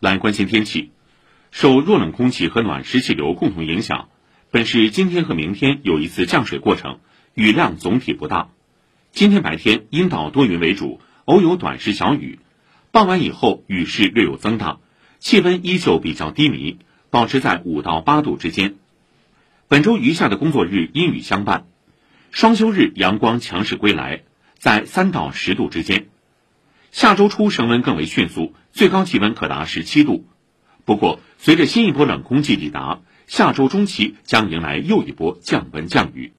来关心天气，受弱冷空气和暖湿气流共同影响，本市今天和明天有一次降水过程，雨量总体不大。今天白天阴到多云为主，偶有短时小雨，傍晚以后雨势略有增大，气温依旧比较低迷，保持在五到八度之间。本周余下的工作日阴雨相伴，双休日阳光强势归来，在三到十度之间。下周初升温更为迅速，最高气温可达十七度。不过，随着新一波冷空气抵达，下周中期将迎来又一波降温降雨。